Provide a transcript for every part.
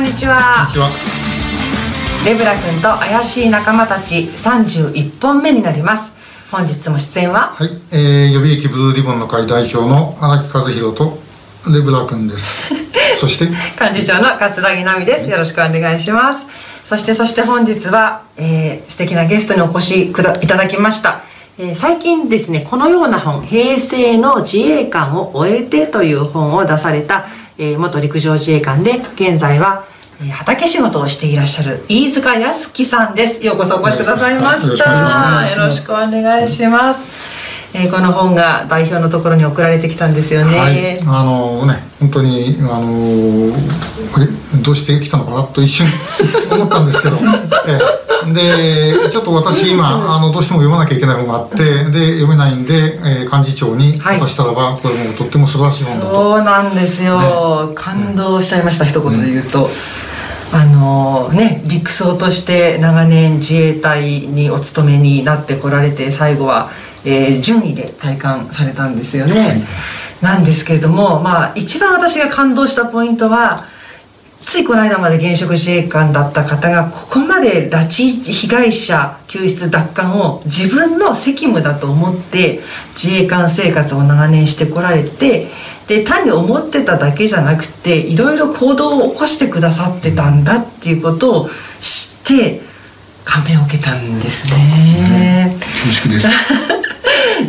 んにちは。レブラ君と怪しい仲間たち31本目になります。本日も出演は？はい、えー、予備役ブルーリボンの会代表の荒木和弘とレブラ君です。そして？幹事長の桂木奈美です。よろしくお願いします。そしてそして本日は、えー、素敵なゲストにお越しくだいただきました。えー、最近ですねこのような本「平成の自衛官を終えて」という本を出された、えー、元陸上自衛官で現在は、えー、畑仕事をしていらっしゃる飯塚康樹さんです。ようこそお越しくださいました。よろしくお願いします。えー、この本が代表のところに送られてきたんですよね。はい、あのね本当にあのどうして来たのかなと一瞬 思ったんですけど、えー、でちょっと私今あのどうしても読まなきゃいけない本があってで読めないんで、えー、幹事長に渡したらば、はい、これもとっても素晴らしい本だと。そうなんですよ、ね、感動しちゃいました、一言で言うと。あのね、陸曹として長年自衛隊にお勤めになってこられて最後はえー、順位で体感されたんですよね、はい、なんですけれどもまあ一番私が感動したポイントはついこの間まで現職自衛官だった方がここまで拉致被害者救出奪還を自分の責務だと思って自衛官生活を長年してこられてで単に思ってただけじゃなくていろいろ行動を起こしてくださってたんだっていうことを知って感銘を受けたんですね。恐縮です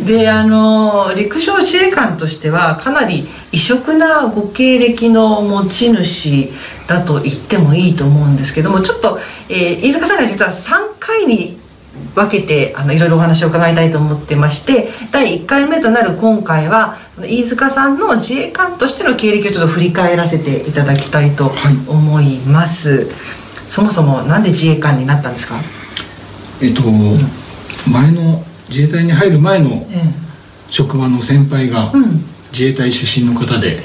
であの陸上自衛官としてはかなり異色なご経歴の持ち主だと言ってもいいと思うんですけどもちょっと、えー、飯塚さんが実は3回に分けてあのいろいろお話を伺いたいと思ってまして第1回目となる今回は飯塚さんの自衛官としての経歴をちょっと振り返らせていただきたいと思います、はい、そもそもなんで自衛官になったんですか？えっと、前の自衛隊に入る前の職場の先輩が自衛隊出身の方で、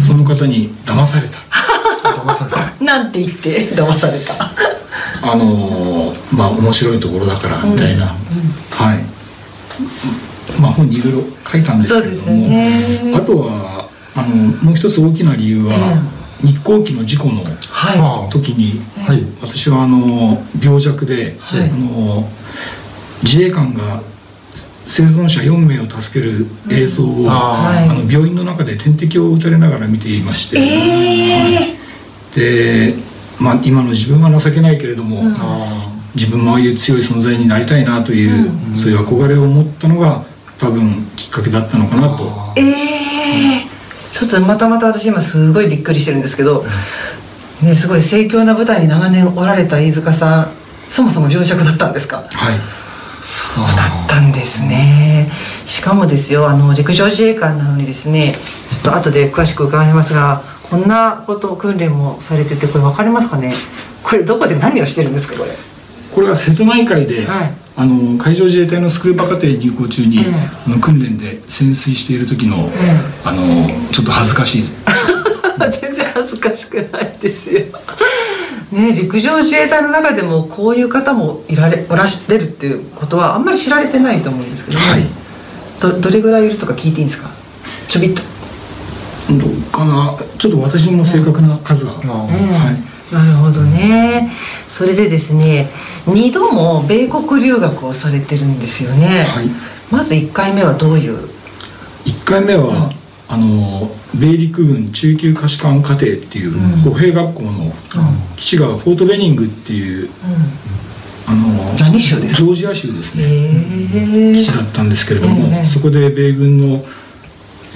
その方に騙された。騙された。なんて言って騙された。あのまあ面白いところだからみたいな、はい。まあ本にいろいろ書いたんですけれども、あとはあのもう一つ大きな理由は、日航機の事故の時に、はい、私はあの病弱で、はい、あの自衛官が生存者4名を助ける映像を、うん、あの病院の中で点滴を打たれながら見ていまして、えー、で、まあ、今の自分は情けないけれども、うん、自分もああいう強い存在になりたいなという、うん、そういう憧れを持ったのが多分きっかけだったのかなと。ええー、ちょっとまたまた私今すごいびっくりしてるんですけど、ね、すごい盛況な舞台に長年おられた飯塚さんそもそも病弱だったんですか？はいそうだったんですね。しかもですよあの陸上自衛官なのにですねちょっと後で詳しく伺いますがこんなこと訓練もされててこれ分かりますかね？これどこで何をしてるんですかこれ？これは瀬戸内海で、はい、あの海上自衛隊のスクーバ課程入校中に、うん、訓練で潜水している時の、うん、あのちょっと恥ずかしい。全然恥ずかしくないですよね、陸上自衛隊の中でもこういう方もいられおられるっていうことはあんまり知られてないと思うんですけど、ね、はい、どどれぐらいいるとか聞いていいんですか？ちょびっと。どうかな？ちょっと私も正確な数は、うん、はい、なるほどね。それでですね2度も米国留学をされてるんですよね、はい、まず1回目はどういう？1回目は、あの米陸軍中級下士官課程っていう歩兵学校の基地がフォートベニングっていう、あのジョージア州ですね。基地だったんですけれども、そこで米軍の、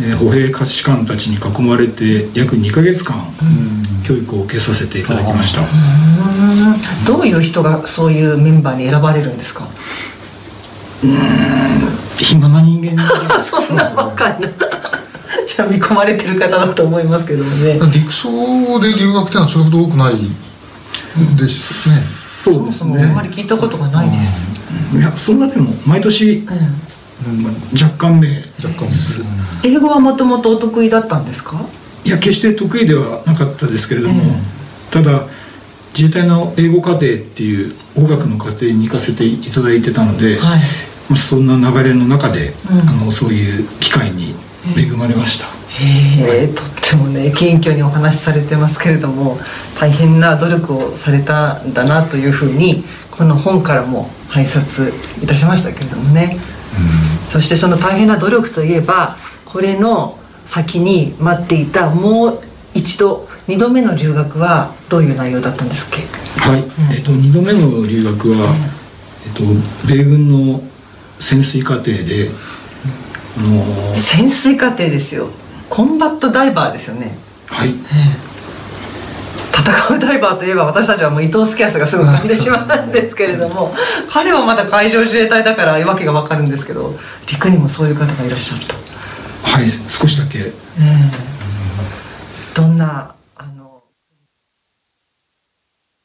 えー、歩兵下士官たちに囲まれて約2か月間、教育を受けさせていただきました。どういう人がそういうメンバーに選ばれるんですか？うん。暇な人間 そんなばっかりな見込まれてる方だと思いますけどもね。陸送で留学っていうのはそれほど多くないですね、そうですね。あんまり聞いたことがないです、いやそんなでも毎年、うん、若干ね。若干。する英語はもともとお得意だったんですか？いや決して得意ではなかったですけれども、ただ自衛隊の英語課程っていう語学の課程に行かせていただいてたので、はい、そんな流れの中で、うん、あのそういう機会に恵まれました、へえとってもね謙虚にお話しされてますけれども大変な努力をされたんだなというふうにこの本からも拝察いたしましたけれどもね、そしてその大変な努力といえばこれの先に待っていたもう一度2度目の留学はどういう内容だったんですっけ？はい、えっと2度目の留学は、えっと米軍の潜水課程で、潜水課程ですよ。コンバットダイバーですよね。はい。戦うダイバーといえば私たちはもう伊藤スキャスがすぐ浮かんでしまうんですけれども彼はまだ海上自衛隊だからわけがわかるんですけど陸にもそういう方がいらっしゃると、はい少しだけ。どんな